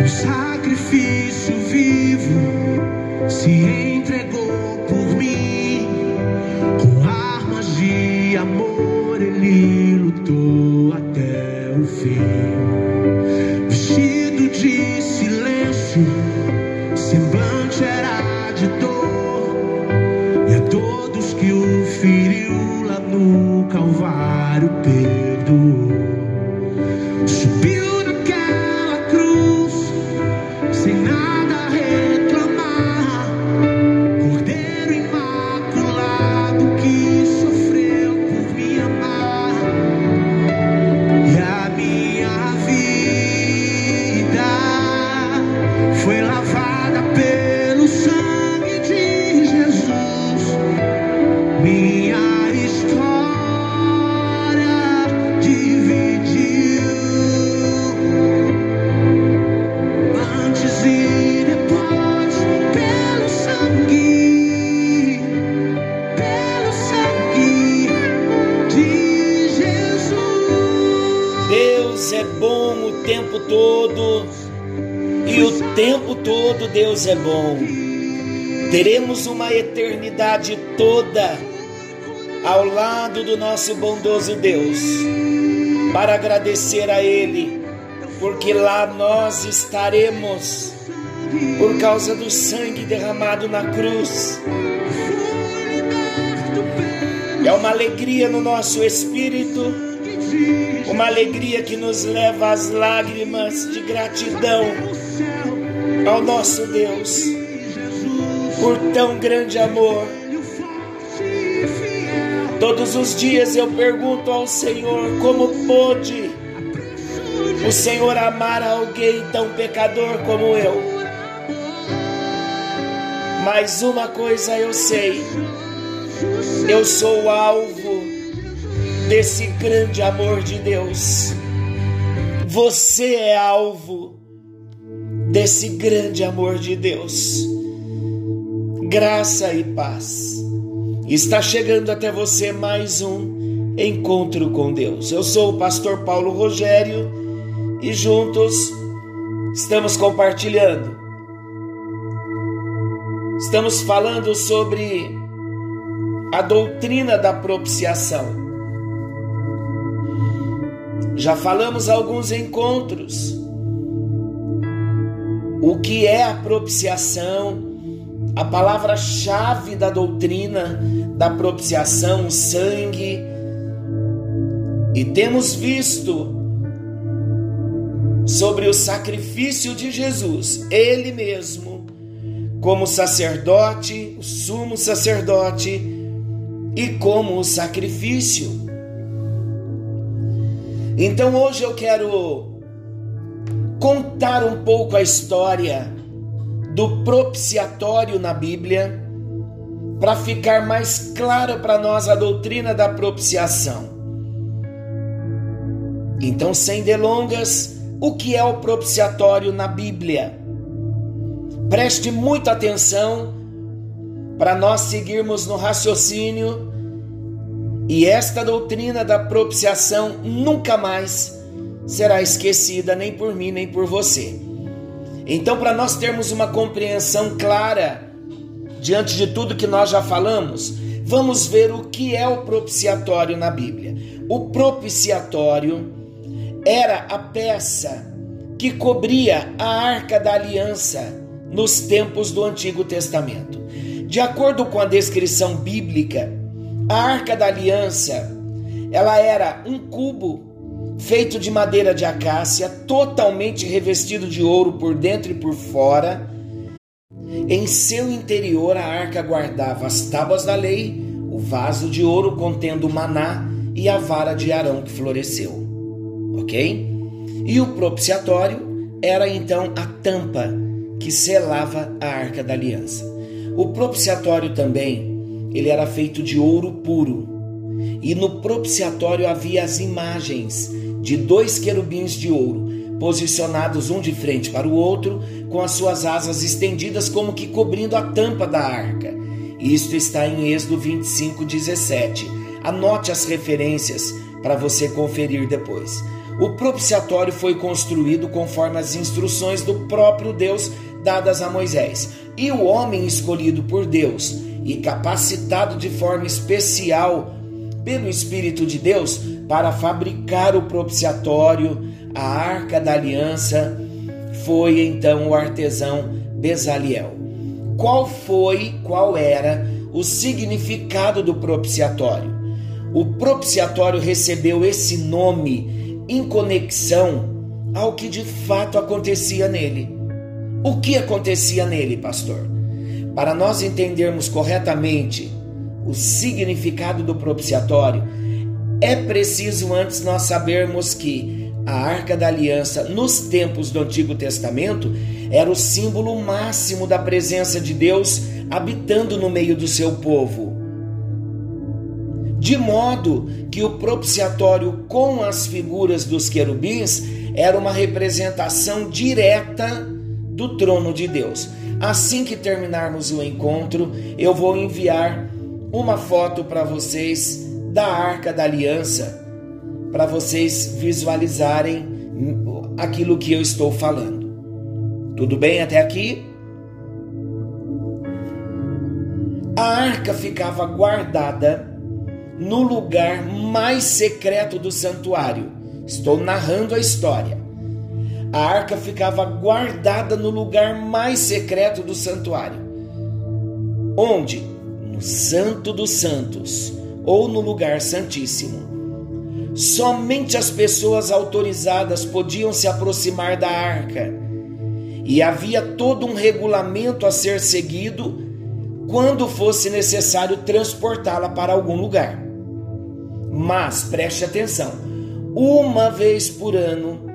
um sacrifício vivo, se entregou por mim. Com armas de amor, Teremos uma eternidade toda ao lado do nosso bondoso Deus para agradecer a Ele, porque lá nós estaremos por causa do sangue derramado na cruz. É uma alegria no nosso espírito, uma alegria que nos leva às lágrimas de gratidão ao nosso Deus por tão grande amor. Todos os dias eu pergunto ao Senhor como pôde o Senhor amar alguém tão pecador como eu. Mas uma coisa eu sei, eu sou alvo desse grande amor de Deus. Você é alvo desse grande amor de Deus. Graça e paz. Está chegando até você mais um encontro com Deus. Eu sou o pastor Paulo Rogério e juntos estamos compartilhando. Estamos falando sobre a doutrina da propiciação. Já falamos alguns encontros. O que é a propiciação? A palavra-chave da doutrina da propiciação, o sangue. E temos visto sobre o sacrifício de Jesus, ele mesmo, como sacerdote, o sumo sacerdote, e como o sacrifício. Então hoje eu quero contar um pouco a história do propiciatório na Bíblia, para ficar mais clara para nós a doutrina da propiciação. Então, sem delongas, o que é o propiciatório na Bíblia? Preste muita atenção para nós seguirmos no raciocínio e esta doutrina da propiciação nunca mais será esquecida nem por mim nem por você. Então, para nós termos uma compreensão clara diante de tudo que nós já falamos, vamos ver o que é o propiciatório na Bíblia. O propiciatório era a peça que cobria a arca da aliança nos tempos do Antigo Testamento. De acordo com a descrição bíblica, a arca da aliança, ela era um cubo feito de madeira de acácia, totalmente revestido de ouro por dentro e por fora. Em seu interior, a arca guardava as tábuas da lei, o vaso de ouro contendo o maná e a vara de Arão que floresceu. Ok? E o propiciatório era então a tampa que selava a arca da aliança. O propiciatório também, ele era feito de ouro puro. E no propiciatório havia as imagens de dois querubins de ouro, posicionados um de frente para o outro, com as suas asas estendidas como que cobrindo a tampa da arca. Isto está em Êxodo 25, 17. Anote as referências para você conferir depois. O propiciatório foi construído conforme as instruções do próprio Deus dadas a Moisés. E o homem escolhido por Deus e capacitado de forma especial pelo Espírito de Deus para fabricar o propiciatório, a arca da aliança, foi então o artesão Bezaliel. Qual foi, qual era o significado do propiciatório? O propiciatório recebeu esse nome em conexão ao que de fato acontecia nele. O que acontecia nele, pastor? Para nós entendermos corretamente o significado do propiciatório, é preciso antes nós sabermos que a Arca da Aliança, nos tempos do Antigo Testamento, era o símbolo máximo da presença de Deus habitando no meio do seu povo. De modo que o propiciatório com as figuras dos querubins era uma representação direta do trono de Deus. Assim que terminarmos o encontro, eu vou enviar uma foto para vocês da Arca da Aliança, para vocês visualizarem aquilo que eu estou falando. Tudo bem até aqui? A arca ficava guardada no lugar mais secreto do santuário. Estou narrando a história. A arca ficava guardada no lugar mais secreto do santuário. Onde? No Santo dos Santos ou no lugar santíssimo. Somente as pessoas autorizadas podiam se aproximar da arca, e havia todo um regulamento a ser seguido quando fosse necessário transportá-la para algum lugar. Mas preste atenção: uma vez por ano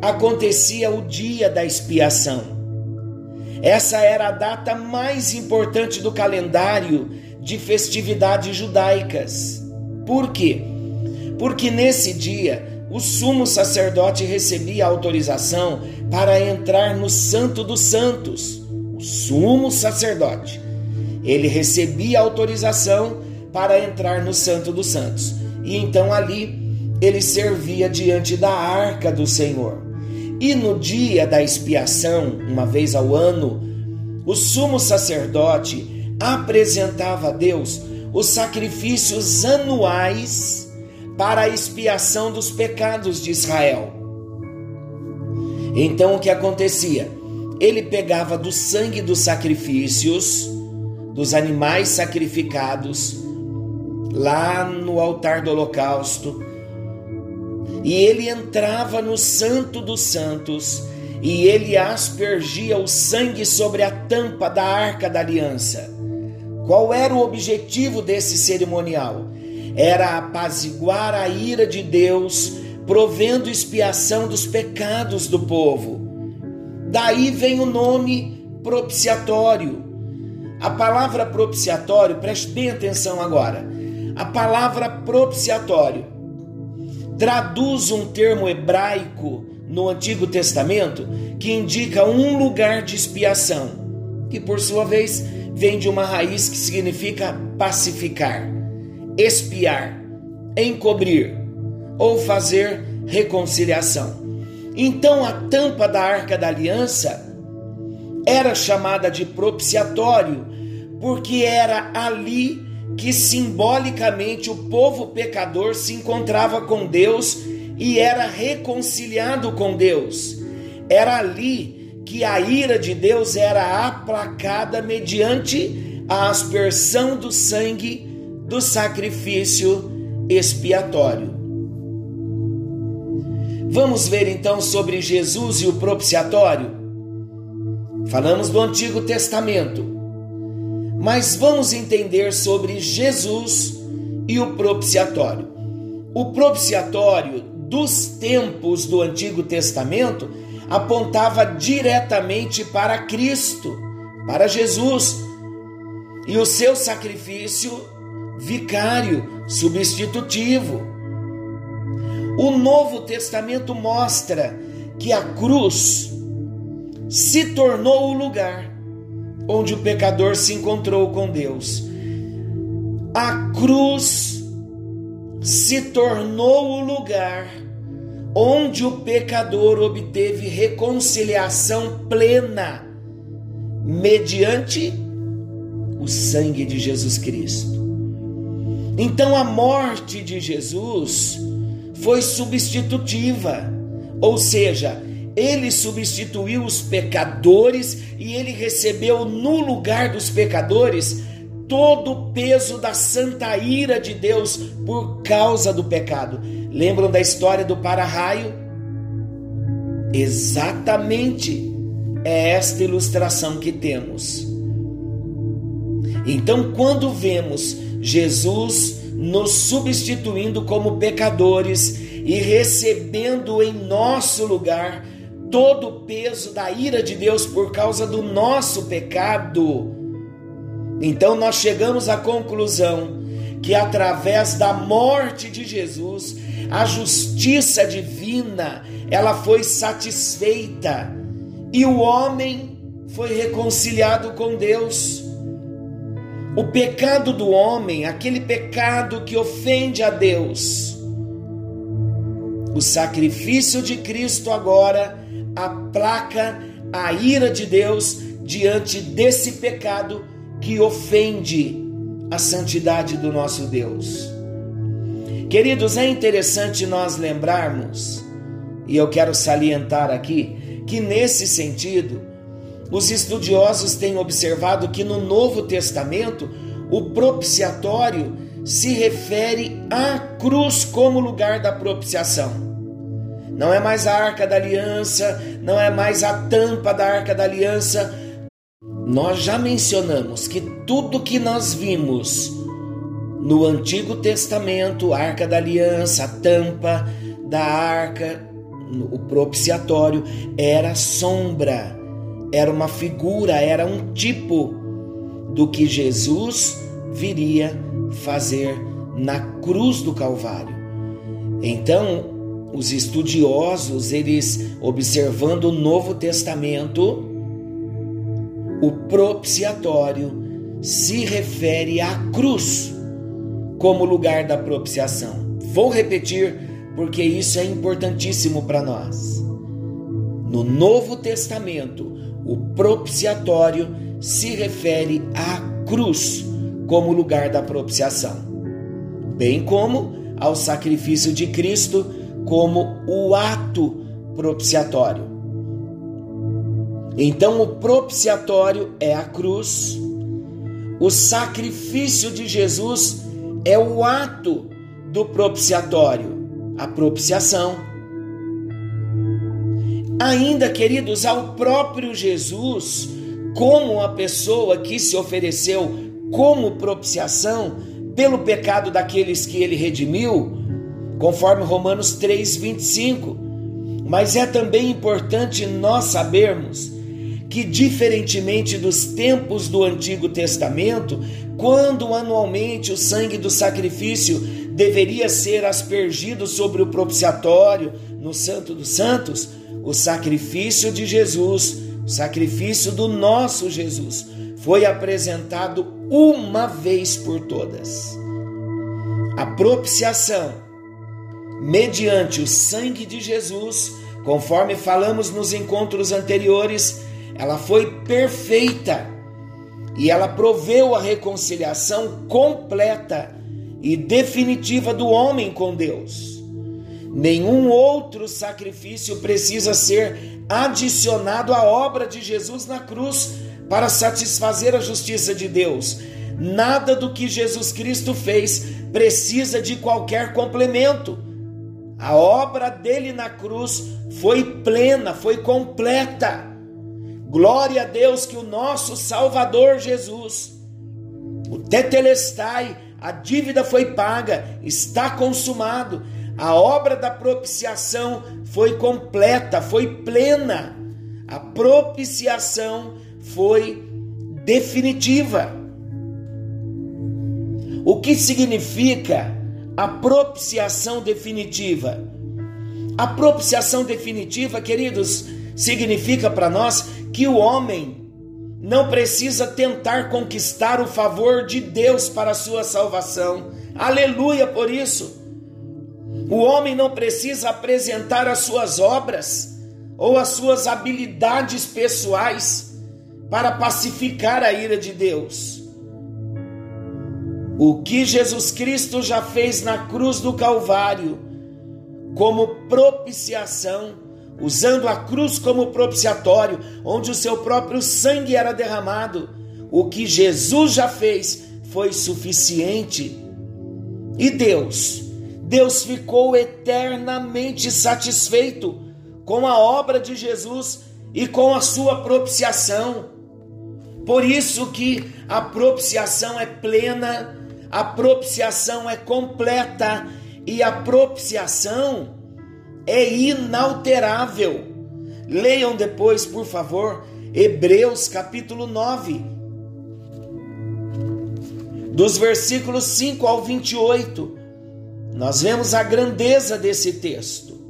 acontecia o dia da expiação. Essa era a data mais importante do calendário de festividades judaicas. Por quê? Porque nesse dia o sumo sacerdote recebia autorização para entrar no Santo dos Santos. O sumo sacerdote. Ele recebia autorização para entrar no Santo dos Santos. E então ali ele servia diante da arca do Senhor. E no dia da expiação, uma vez ao ano, o sumo sacerdote apresentava a Deus os sacrifícios anuais para a expiação dos pecados de Israel. Então o que acontecia? Ele pegava do sangue dos sacrifícios, dos animais sacrificados, lá no altar do holocausto, e ele entrava no Santo dos Santos e ele aspergia o sangue sobre a tampa da arca da aliança. Qual era o objetivo desse cerimonial? Era apaziguar a ira de Deus, provendo expiação dos pecados do povo. Daí vem o nome propiciatório. A palavra propiciatório, preste bem atenção agora. A palavra propiciatório traduz um termo hebraico no Antigo Testamento que indica um lugar de expiação, que por sua vez vem de uma raiz que significa pacificar, espiar, encobrir ou fazer reconciliação. Então a tampa da arca da aliança era chamada de propiciatório, porque era ali que simbolicamente o povo pecador se encontrava com Deus e era reconciliado com Deus. Era ali que a ira de Deus era aplacada mediante a aspersão do sangue do sacrifício expiatório. Vamos ver então sobre Jesus e o propiciatório? Falamos do Antigo Testamento, mas vamos entender sobre Jesus e o propiciatório. O propiciatório dos tempos do Antigo Testamento apontava diretamente para Cristo, para Jesus, e o seu sacrifício vicário, substitutivo. O Novo Testamento mostra que a cruz se tornou o lugar onde o pecador se encontrou com Deus. A cruz se tornou o lugar onde o pecador obteve reconciliação plena mediante o sangue de Jesus Cristo. Então a morte de Jesus foi substitutiva, ou seja, ele substituiu os pecadores e ele recebeu no lugar dos pecadores todo o peso da santa ira de Deus por causa do pecado. Lembram da história do para-raio? Exatamente é esta ilustração que temos. Então, quando vemos Jesus nos substituindo como pecadores e recebendo em nosso lugar todo o peso da ira de Deus por causa do nosso pecado, então nós chegamos à conclusão que através da morte de Jesus, a justiça divina, ela foi satisfeita e o homem foi reconciliado com Deus. O pecado do homem, aquele pecado que ofende a Deus, o sacrifício de Cristo agora aplaca a ira de Deus diante desse pecado que ofende a santidade do nosso Deus. Queridos, é interessante nós lembrarmos, e eu quero salientar aqui, que nesse sentido, os estudiosos têm observado que no Novo Testamento o propiciatório se refere à cruz como lugar da propiciação. Não é mais a arca da aliança, não é mais a tampa da arca da aliança, nós já mencionamos que tudo que nós vimos no Antigo Testamento, a Arca da Aliança, a tampa da arca, o propiciatório, era sombra, era uma figura, era um tipo do que Jesus viria fazer na cruz do Calvário. Então, os estudiosos, eles observando o Novo Testamento, o propiciatório se refere à cruz como lugar da propiciação. Vou repetir porque isso é importantíssimo para nós. No Novo Testamento, o propiciatório se refere à cruz como lugar da propiciação, bem como ao sacrifício de Cristo como o ato propiciatório. Então, o propiciatório é a cruz, o sacrifício de Jesus é o ato do propiciatório, a propiciação. Ainda, queridos, ao próprio Jesus, como a pessoa que se ofereceu como propiciação pelo pecado daqueles que ele redimiu, conforme Romanos 3:25. Mas é também importante nós sabermos que, diferentemente dos tempos do Antigo Testamento, quando anualmente o sangue do sacrifício deveria ser aspergido sobre o propiciatório no Santo dos Santos, o sacrifício de Jesus, o sacrifício do nosso Jesus, foi apresentado uma vez por todas. A propiciação, mediante o sangue de Jesus, conforme falamos nos encontros anteriores, ela foi perfeita e ela proveu a reconciliação completa e definitiva do homem com Deus. Nenhum outro sacrifício precisa ser adicionado à obra de Jesus na cruz para satisfazer a justiça de Deus. Nada do que Jesus Cristo fez precisa de qualquer complemento. A obra dele na cruz foi plena, foi completa. Glória a Deus que o nosso Salvador Jesus, o Tetelestai, a dívida foi paga, está consumado. A obra da propiciação foi completa, foi plena. A propiciação foi definitiva. O que significa a propiciação definitiva? A propiciação definitiva, queridos, significa para nós que o homem não precisa tentar conquistar o favor de Deus para a sua salvação. Aleluia por isso. O homem não precisa apresentar as suas obras ou as suas habilidades pessoais para pacificar a ira de Deus. O que Jesus Cristo já fez na cruz do Calvário, como propiciação, usando a cruz como propiciatório, onde o seu próprio sangue era derramado, o que Jesus já fez foi suficiente. E Deus, Deus ficou eternamente satisfeito com a obra de Jesus e com a sua propiciação. Por isso que a propiciação é plena, a propiciação é completa e a propiciação é inalterável. Leiam depois, por favor, Hebreus capítulo 9, dos versículos 5 ao 28. Nós vemos a grandeza desse texto.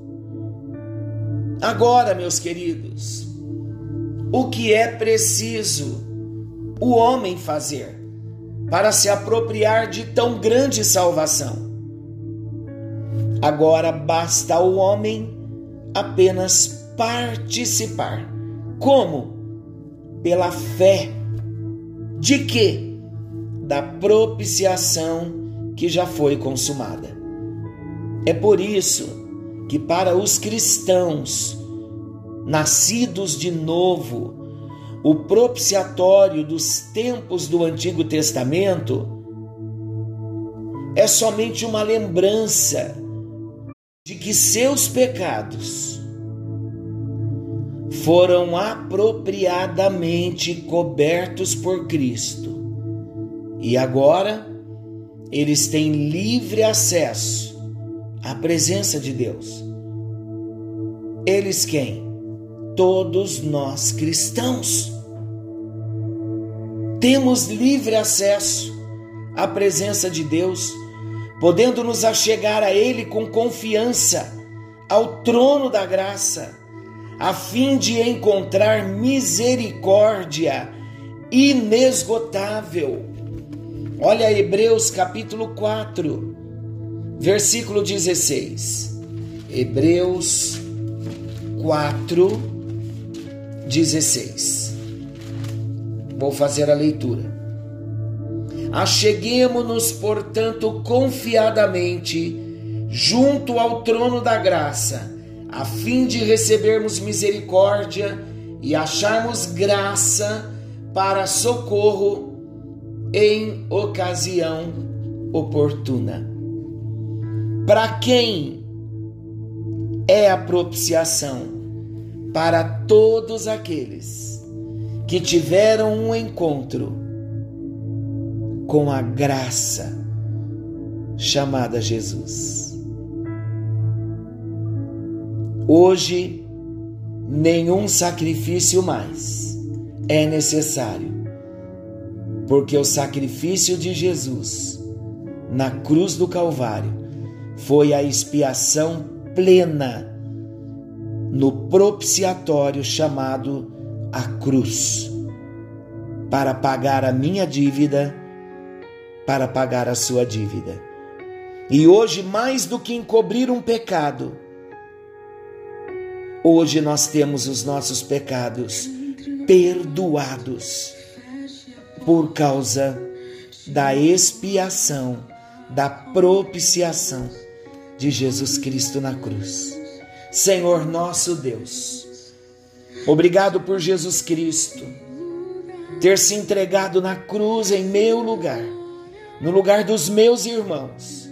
Agora, meus queridos, o que é preciso o homem fazer para se apropriar de tão grande salvação? Agora basta ao homem apenas participar. Como? Pela fé. De quê? Da propiciação que já foi consumada. É por isso que para os cristãos nascidos de novo, o propiciatório dos tempos do Antigo Testamento é somente uma lembrança de que seus pecados foram apropriadamente cobertos por Cristo e agora eles têm livre acesso a presença de Deus. Eles quem? Todos nós cristãos. Temos livre acesso à presença de Deus, podendo nos achegar a Ele com confiança ao trono da graça, a fim de encontrar misericórdia inesgotável. Olha Hebreus capítulo 4, versículo 16. Hebreus 4, 16. Vou fazer a leitura. Acheguemo-nos, portanto, confiadamente junto ao trono da graça, a fim de recebermos misericórdia e acharmos graça para socorro em ocasião oportuna. Para quem é a propiciação? Para todos aqueles que tiveram um encontro com a graça chamada Jesus. Hoje, nenhum sacrifício mais é necessário, porque o sacrifício de Jesus na cruz do Calvário foi a expiação plena no propiciatório chamado a cruz, para pagar a minha dívida, para pagar a sua dívida. E hoje, mais do que encobrir um pecado, hoje nós temos os nossos pecados perdoados por causa da expiação, da propiciação de Jesus Cristo na cruz. Senhor nosso Deus, obrigado por Jesus Cristo ter se entregado na cruz em meu lugar, no lugar dos meus irmãos.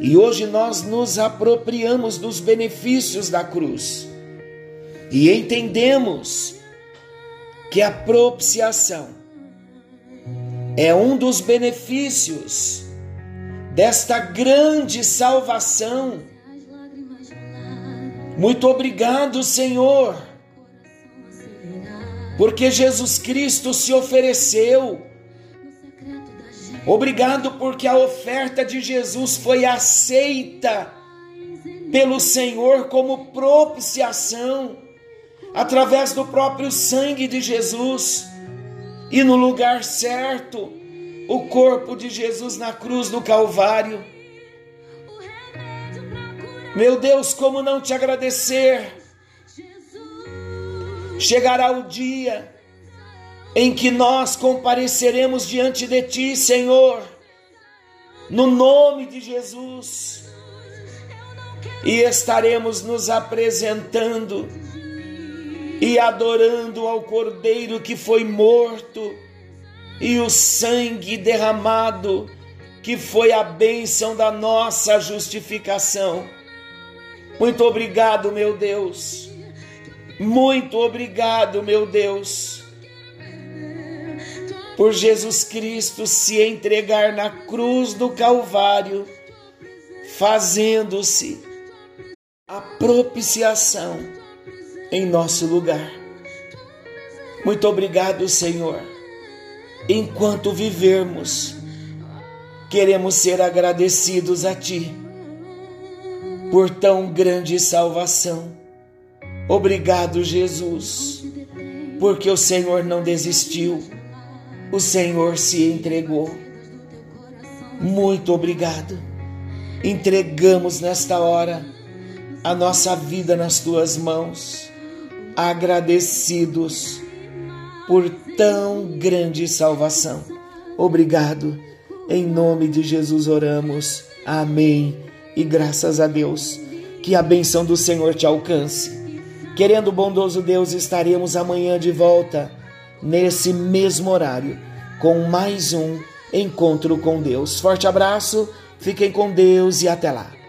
E hoje nós nos apropriamos dos benefícios da cruz e entendemos que a propiciação é um dos benefícios desta grande salvação. Muito obrigado, Senhor, porque Jesus Cristo se ofereceu. Obrigado porque a oferta de Jesus foi aceita pelo Senhor como propiciação através do próprio sangue de Jesus e no lugar certo o corpo de Jesus na cruz do Calvário. Meu Deus, como não te agradecer? Chegará o dia em que nós compareceremos diante de Ti, Senhor, no nome de Jesus, e estaremos nos apresentando e adorando ao Cordeiro que foi morto e o sangue derramado, que foi a bênção da nossa justificação. Muito obrigado, meu Deus. Muito obrigado, meu Deus por Jesus Cristo se entregar na cruz do Calvário, fazendo-se a propiciação em nosso lugar. Muito obrigado, Senhor. Enquanto vivermos, queremos ser agradecidos a Ti por tão grande salvação. Obrigado, Jesus, porque o Senhor não desistiu o Senhor se entregou. Muito obrigado. Entregamos nesta hora a nossa vida nas tuas mãos, agradecidos por tão grande salvação. Obrigado. Em nome de Jesus oramos. Amém. E graças a Deus, que a benção do Senhor te alcance. Querendo bondoso Deus, estaremos amanhã de volta nesse mesmo horário, com mais um encontro com Deus. Forte abraço, fiquem com Deus e até lá.